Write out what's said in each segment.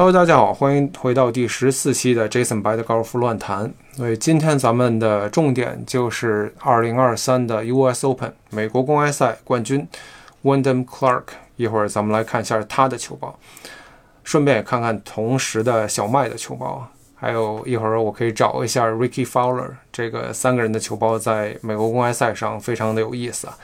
Hello，大家好，欢迎回到第十四期的 Jason 白的高尔夫乱谈。所以今天咱们的重点就是2023的 US Open 美国公开赛冠军 Wyndham Clark。一会儿咱们来看一下他的球报，顺便也看看同时的小麦的球报。还有一会儿我可以找一下 Ricky Fowler，这个三个人的球报在美国公开赛上非常的有意思啊。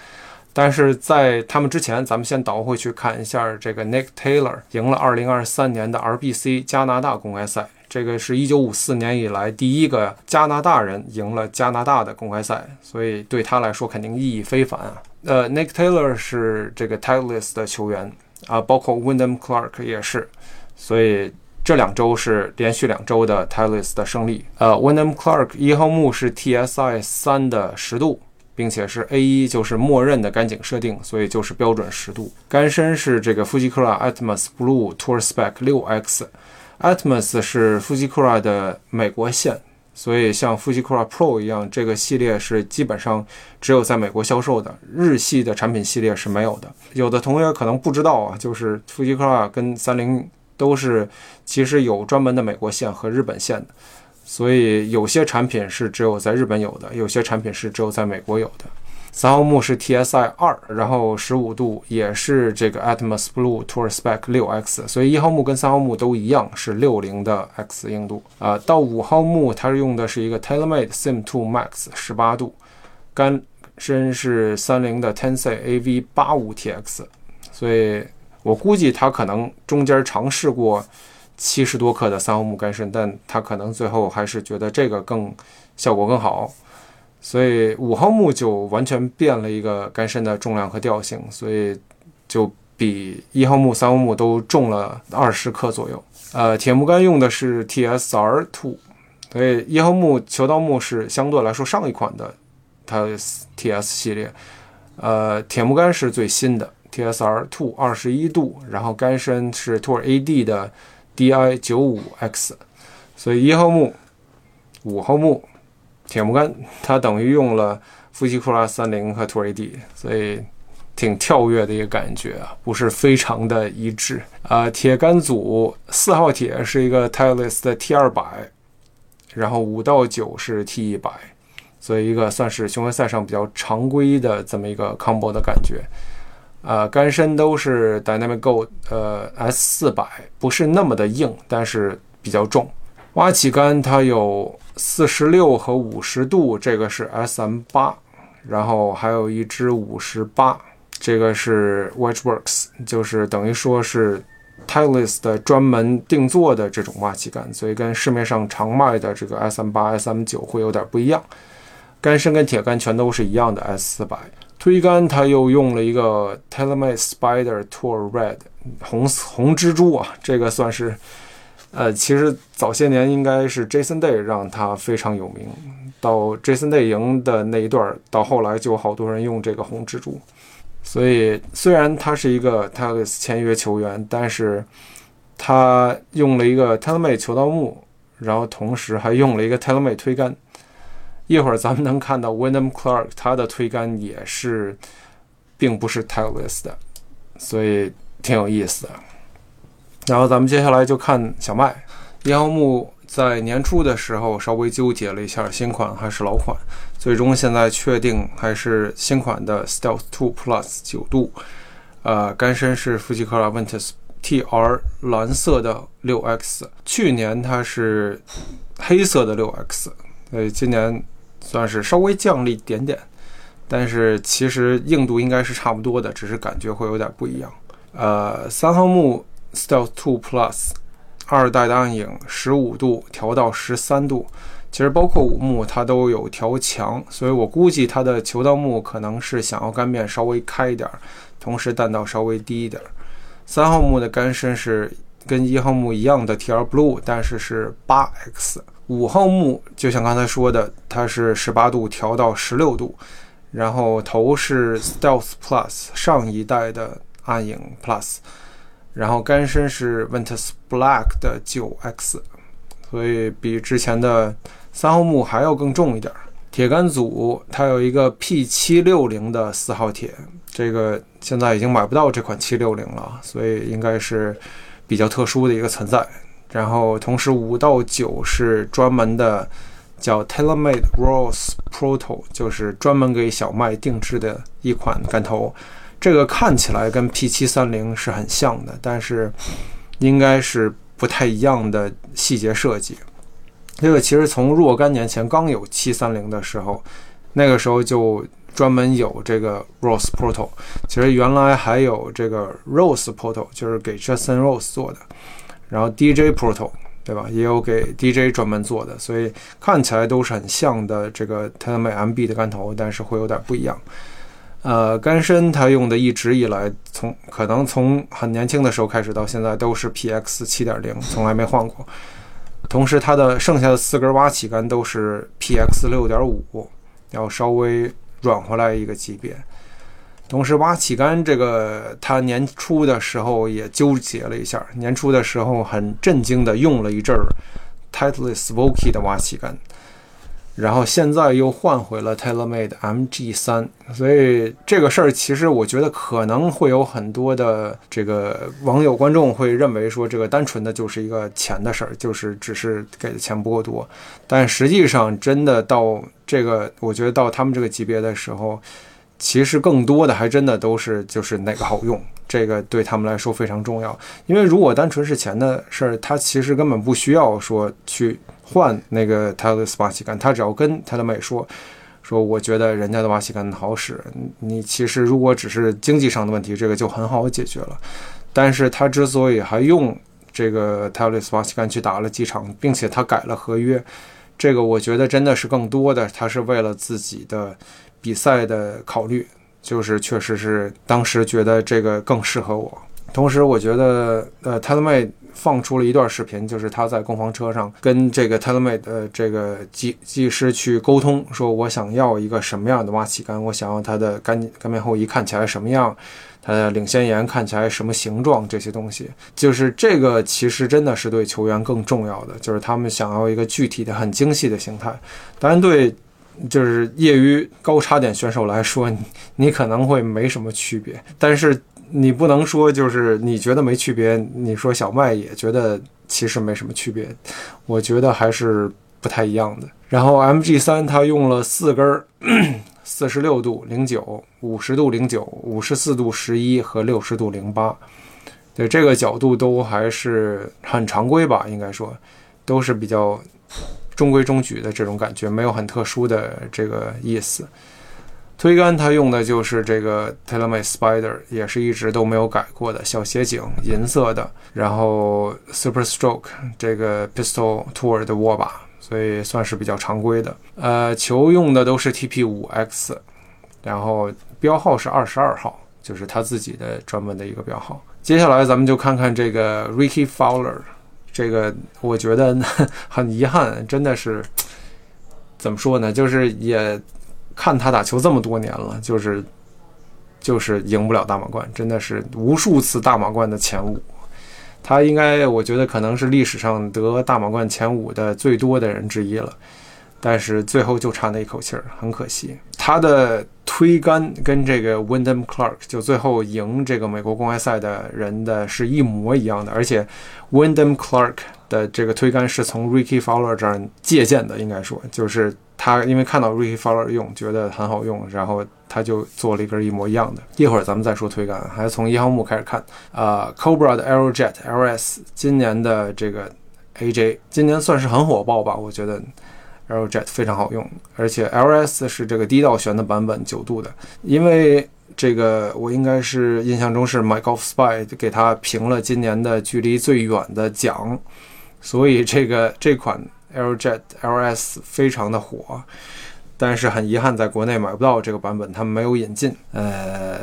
但是在他们之前，咱们先倒回去看一下这个 Nick Taylor 赢了2023年的 RBC 加拿大公开赛，这个是一九五四年以来第一个加拿大人赢了加拿大的公开赛，所以对他来说肯定意义非凡啊。呃，Nick Taylor 是这个 Titleist 的球员啊，包括 Wyndham Clark 也是，所以这两周是连续两周的 Titleist 的胜利。呃，Wyndham Clark 一号木是 TSI 三的十度。并且是 A 一就是默认的杆颈设定，所以就是标准十度。杆身是这个 Fujikura Atmos Blue Tour Spec 六 X，Atmos 是 Fujikura 的美国线，所以像 Fujikura Pro 一样，这个系列是基本上只有在美国销售的，日系的产品系列是没有的。有的同学可能不知道啊，就是 Fujikura 跟三菱都是其实有专门的美国线和日本线的。所以有些产品是只有在日本有的，有些产品是只有在美国有的。三号木是 TSI 二，然后十五度也是这个 Atmos Blue Tour Spec 六 X，所以一号木跟三号木都一样是六零的 X 硬度啊。到五号木它是用的是一个 TaylorMade Sim Two Max 十八度，杆身是三菱的 Tensei AV 八五 TX，所以我估计它可能中间尝试过。七十多克的三号木杆身，但他可能最后还是觉得这个更效果更好，所以五号木就完全变了一个杆身的重量和调性，所以就比一号木、三号木都重了二十克左右。呃，铁木杆用的是 TSR Two，所以一号木球道木是相对来说上一款的它 TS 系列，呃，铁木杆是最新的 TSR Two 二十一度，然后杆身是 Tour AD 的。Di 九五 X，所以一号木、五号木铁木杆，它等于用了富士库拉三零和 Tour AD，所以挺跳跃的一个感觉啊，不是非常的一致啊。铁杆组四号铁是一个 t i l e s 的 T 二百，然后五到九是 T 一百，所以一个算是巡回赛上比较常规的这么一个 combo 的感觉。呃，杆身都是 Dynamic Go，呃，S 四百不是那么的硬，但是比较重。挖起杆它有四十六和五十度，这个是 SM 八，然后还有一支五十八，这个是 Wedgeworks，就是等于说是 Titleist 专门定做的这种挖起杆，所以跟市面上常卖的这个 SM 八、SM 九会有点不一样。杆身跟铁杆全都是一样的 S 四百。推杆，它又用了一个 Telemade Spider Tour Red 红红蜘蛛啊，这个算是，呃，其实早些年应该是 Jason Day 让它非常有名，到 Jason Day 赢的那一段，到后来就好多人用这个红蜘蛛。所以虽然他是一个 t a l e s 签约球员，但是他用了一个 Telemade 球道木，然后同时还用了一个 Telemade 推杆。一会儿咱们能看到 Wyndham Clark，他的推杆也是，并不是 t i l e s s 的，所以挺有意思的。然后咱们接下来就看小麦一号木，在年初的时候稍微纠结了一下新款还是老款，最终现在确定还是新款的 Stealth Two Plus 九度，呃，杆身是富吉克拉 Ventus TR 蓝色的六 X，去年它是黑色的六 X，所以今年。算是稍微降了一点点，但是其实硬度应该是差不多的，只是感觉会有点不一样。呃，三号木 Stealth Two Plus 二代的暗影十五度调到十三度，其实包括五木它都有调强，所以我估计它的球道木可能是想要杆面稍微开一点，同时弹道稍微低一点。三号木的杆身是跟一号木一样的 TR Blue，但是是八 X。五号木就像刚才说的，它是十八度调到十六度，然后头是 Stealth Plus 上一代的暗影 Plus，然后杆身是 Ventus Black 的九 X，所以比之前的三号木还要更重一点。铁杆组它有一个 P 七六零的四号铁，这个现在已经买不到这款七六零了，所以应该是比较特殊的一个存在。然后同时五到九是专门的叫 TaylorMade Rose Proto，就是专门给小麦定制的一款杆头。这个看起来跟 P 七三零是很像的，但是应该是不太一样的细节设计。这个其实从若干年前刚有七三零的时候，那个时候就专门有这个 Rose Proto。其实原来还有这个 Rose Proto，就是给 Justin Rose 做的。然后 DJ Proto，对吧？也有给 DJ 专门做的，所以看起来都是很像的这个 TaylorMade MB 的杆头，但是会有点不一样。呃，杆身它用的一直以来，从可能从很年轻的时候开始到现在都是 PX 七点零，从来没换过。同时，它的剩下的四根挖起杆都是 PX 六点五，要稍微软回来一个级别。同时，挖起杆这个，他年初的时候也纠结了一下，年初的时候很震惊的用了一阵儿 Titleist Voki 的挖起杆。然后现在又换回了 TaylorMade MG 三，所以这个事儿其实我觉得可能会有很多的这个网友观众会认为说这个单纯的就是一个钱的事儿，就是只是给的钱不够多。但实际上真的到这个，我觉得到他们这个级别的时候，其实更多的还真的都是就是哪个好用，这个对他们来说非常重要。因为如果单纯是钱的事儿，他其实根本不需要说去。换那个 Titleist 挖起杆，他只要跟他的美说，说我觉得人家的挖起杆好使。你其实如果只是经济上的问题，这个就很好解决了。但是他之所以还用这个 Titleist 挖起杆去打了几场，并且他改了合约，这个我觉得真的是更多的，他是为了自己的比赛的考虑，就是确实是当时觉得这个更适合我。同时，我觉得呃 t e l m a d e 放出了一段视频，就是他在攻防车上跟这个 TaylorMade 的这个技技师去沟通，说我想要一个什么样的挖起杆，我想要它的杆杆面后移看起来什么样，它的领先沿看起来什么形状，这些东西，就是这个其实真的是对球员更重要的，就是他们想要一个具体的、很精细的形态。当然，对就是业余高差点选手来说，你你可能会没什么区别，但是。你不能说就是你觉得没区别，你说小麦也觉得其实没什么区别，我觉得还是不太一样的。然后 MG 三它用了四根儿四十六度零九、五十度零九、五十四度十一和六十度零八，对这个角度都还是很常规吧，应该说都是比较中规中矩的这种感觉，没有很特殊的这个意思。推杆它用的就是这个 TaylorMade Spider，也是一直都没有改过的小斜颈，银色的。然后 Super Stroke 这个 Pistol Tour 的握把，所以算是比较常规的。呃，球用的都是 TP5X，然后标号是二十二号，就是他自己的专门的一个标号。接下来咱们就看看这个 Ricky Fowler，这个我觉得很遗憾，真的是怎么说呢？就是也。看他打球这么多年了，就是就是赢不了大满贯，真的是无数次大满贯的前五。他应该，我觉得可能是历史上得大满贯前五的最多的人之一了。但是最后就差那一口气儿，很可惜。他的推杆跟这个 Wyndham Clark 就最后赢这个美国公开赛的人的是一模一样的，而且 Wyndham Clark 的这个推杆是从 Ricky Fowler 这儿借鉴的，应该说就是。他因为看到 Ricky Fowler 用，觉得很好用，然后他就做了一根一模一样的。一会儿咱们再说推杆，还是从一号木开始看。啊，Cobra 的 Aerojet LS，今年的这个 AJ，今年算是很火爆吧？我觉得 Aerojet 非常好用，而且 LS 是这个低道旋的版本，九度的。因为这个我应该是印象中是 My Golf Spy 给他评了今年的距离最远的奖，所以这个这款。Aerojet LS 非常的火，但是很遗憾，在国内买不到这个版本，他们没有引进。呃，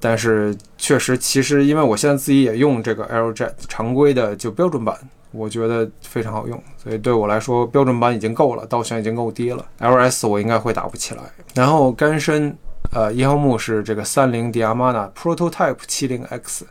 但是确实，其实因为我现在自己也用这个 Aerojet 常规的就标准版，我觉得非常好用，所以对我来说标准版已经够了，倒悬已经够低了。LS 我应该会打不起来。然后杆身，呃，一号木是这个三菱 Diamana Prototype 70X。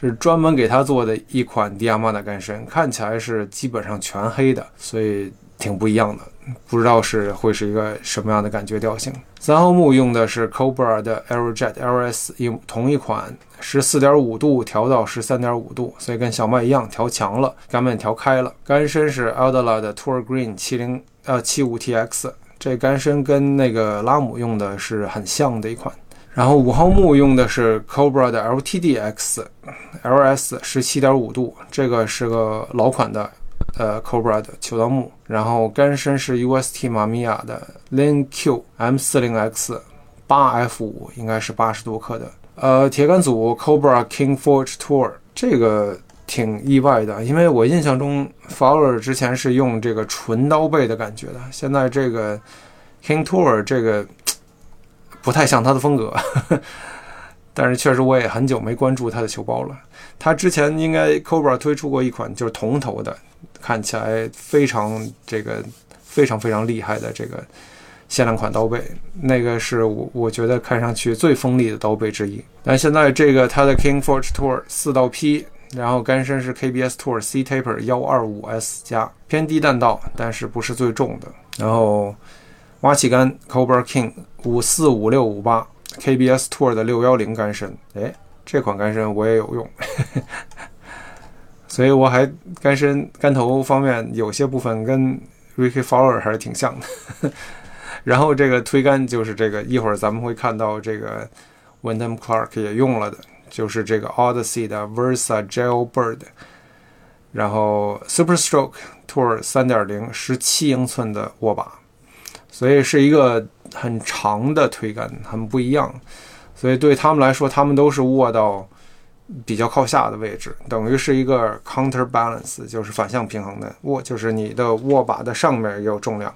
是专门给他做的一款迪亚玛的杆身，看起来是基本上全黑的，所以挺不一样的，不知道是会是一个什么样的感觉调性。三号木用的是 Cobra 的 Aerojet LS 一同一款，十四点五度调到十三点五度，所以跟小麦一样调强了，杆面调开了。杆身是 Aldala 的 Tour Green 七零呃七五 TX，这杆身跟那个拉姆用的是很像的一款。然后五号木用的是 Cobra 的 LTDX LS 十七点五度，这个是个老款的。呃，Cobra 的球刀木，然后杆身是 UST 马米亚的 Lin Q M 四零 X 八 F 五，应该是八十多克的。呃，铁杆组 Cobra King Forge Tour，这个挺意外的，因为我印象中 Fowler 之前是用这个纯刀背的感觉的，现在这个 King Tour 这个不太像他的风格，但是确实我也很久没关注他的球包了。他之前应该 Cobra 推出过一款就是铜头的。看起来非常这个非常非常厉害的这个限量款刀背，那个是我我觉得看上去最锋利的刀背之一。但现在这个它的 King Forge Tour 四道 P，，然后杆身是 KBS Tour C Taper 幺二五 S 加，偏低弹道，但是不是最重的。然后挖起杆 Cobra King 五四五六五八 KBS Tour 的六幺零杆身，哎，这款杆身我也有用。所以我还杆身杆头方面有些部分跟 Ricky Fowler 还是挺像的。然后这个推杆就是这个，一会儿咱们会看到这个 Wyndham Clark 也用了的，就是这个 Odyssey 的 Versa Jailbird，然后 Super Stroke Tour 3.0十七英寸的握把，所以是一个很长的推杆，很不一样。所以对他们来说，他们都是握到。比较靠下的位置，等于是一个 counterbalance，就是反向平衡的握，就是你的握把的上面也有重量，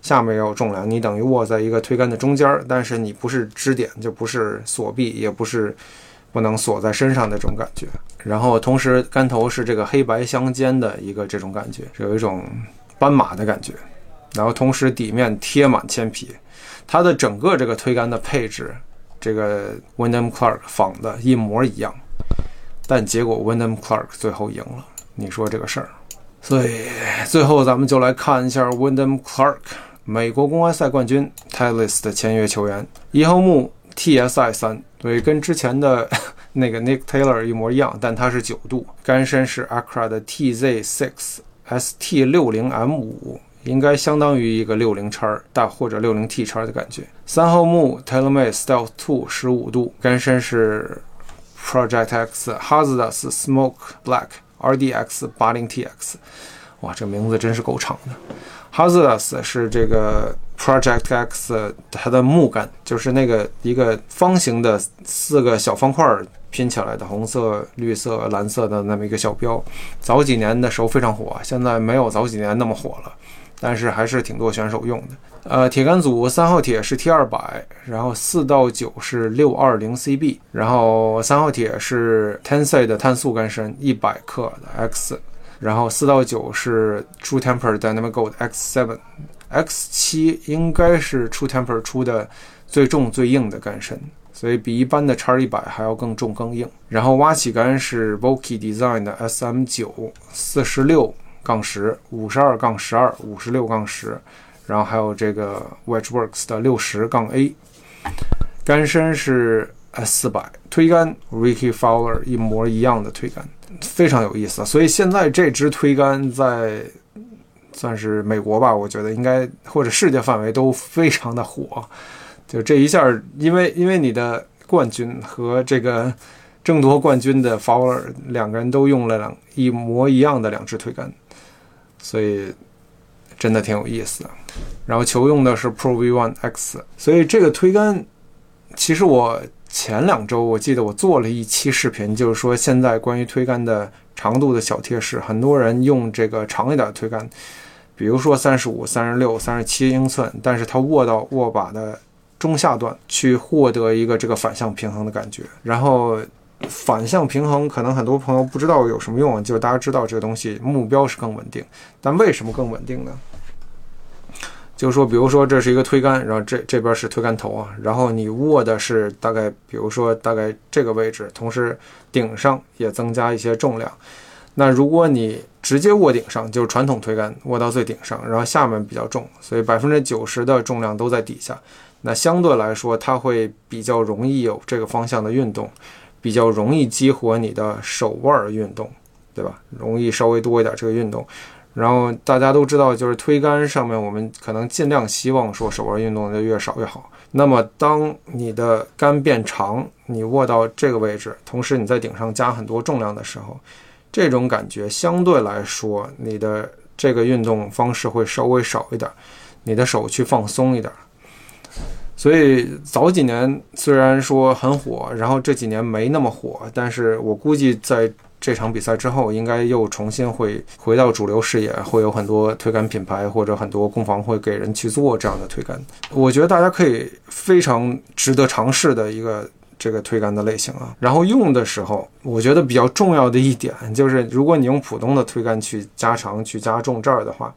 下面也有重量，你等于握在一个推杆的中间，但是你不是支点，就不是锁臂，也不是不能锁在身上那种感觉。然后同时杆头是这个黑白相间的一个这种感觉，有一种斑马的感觉。然后同时底面贴满铅皮。它的整个这个推杆的配置，这个 w y n d h a m Clark 仿的一模一样，但结果 w y n d h a m Clark 最后赢了。你说这个事儿？所以最后咱们就来看一下 w y n d h a m Clark，美国公开赛冠军 t a l i s 的签约球员，一号木 TSI 三，对，跟之前的 那个 Nick Taylor 一模一样，但它是九度，杆身是 Acra 的 TZ6 ST60M5，应该相当于一个六零叉大或者六零 T 叉的感觉。三号木 TaylorMade Stealth Two 十五度，杆身是。Project X Hazardous Smoke Black RDX 80 TX，哇，这名字真是够长的。Hazardous 是这个 Project X 它的木杆，就是那个一个方形的四个小方块拼起来的红色、绿色、蓝色的那么一个小标。早几年的时候非常火，现在没有早几年那么火了，但是还是挺多选手用的。呃，铁杆组三号铁是 T 二百，然后四到九是六二零 CB，然后三号铁是 Tensei 的碳素杆身一百克的 X，然后四到九是 True Temper Dynamic Gold X seven，X 七应该是 True Temper 出的最重最硬的杆身，所以比一般的叉一百还要更重更硬。然后挖起杆是 Voki Design 的 SM 九四十六杠十五十二杠十二五十六杠十。然后还有这个 Wedgeworks 的六十杠 A，杆身是 S 四百，推杆 Ricky Fowler 一模一样的推杆，非常有意思。所以现在这支推杆在算是美国吧，我觉得应该或者世界范围都非常的火。就这一下，因为因为你的冠军和这个争夺冠军的 Fowler 两个人都用了两一模一样的两支推杆，所以。真的挺有意思的，然后球用的是 Pro V One X，所以这个推杆，其实我前两周我记得我做了一期视频，就是说现在关于推杆的长度的小贴士，很多人用这个长一点的推杆，比如说三十五、三十六、三十七英寸，但是它握到握把的中下段去获得一个这个反向平衡的感觉，然后。反向平衡可能很多朋友不知道有什么用，就是大家知道这个东西目标是更稳定，但为什么更稳定呢？就是说，比如说这是一个推杆，然后这这边是推杆头啊，然后你握的是大概，比如说大概这个位置，同时顶上也增加一些重量。那如果你直接握顶上，就是传统推杆握到最顶上，然后下面比较重，所以百分之九十的重量都在底下。那相对来说，它会比较容易有这个方向的运动，比较容易激活你的手腕运动，对吧？容易稍微多一点这个运动。然后大家都知道，就是推杆上面，我们可能尽量希望说手腕运动的越少越好。那么当你的杆变长，你握到这个位置，同时你在顶上加很多重量的时候，这种感觉相对来说，你的这个运动方式会稍微少一点，你的手去放松一点。所以早几年虽然说很火，然后这几年没那么火，但是我估计在这场比赛之后，应该又重新会回到主流视野，会有很多推杆品牌或者很多工坊会给人去做这样的推杆。我觉得大家可以非常值得尝试的一个这个推杆的类型啊。然后用的时候，我觉得比较重要的一点就是，如果你用普通的推杆去加长、去加重这儿的话。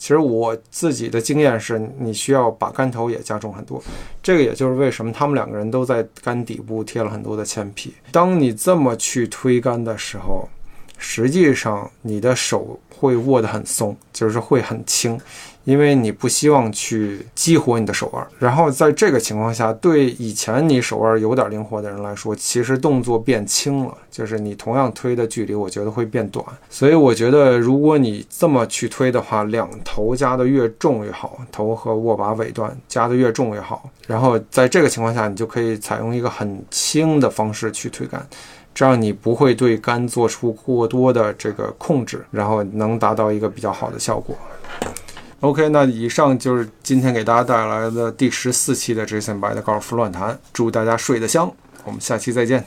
其实我自己的经验是，你需要把杆头也加重很多。这个也就是为什么他们两个人都在杆底部贴了很多的铅皮。当你这么去推杆的时候，实际上你的手会握得很松，就是会很轻。因为你不希望去激活你的手腕，然后在这个情况下，对以前你手腕有点灵活的人来说，其实动作变轻了，就是你同样推的距离，我觉得会变短。所以我觉得，如果你这么去推的话，两头加的越重越好，头和握把尾段加的越重越好。然后在这个情况下，你就可以采用一个很轻的方式去推杆，这样你不会对杆做出过多的这个控制，然后能达到一个比较好的效果。OK，那以上就是今天给大家带来的第十四期的 Jason 白的高尔夫乱谈。祝大家睡得香，我们下期再见。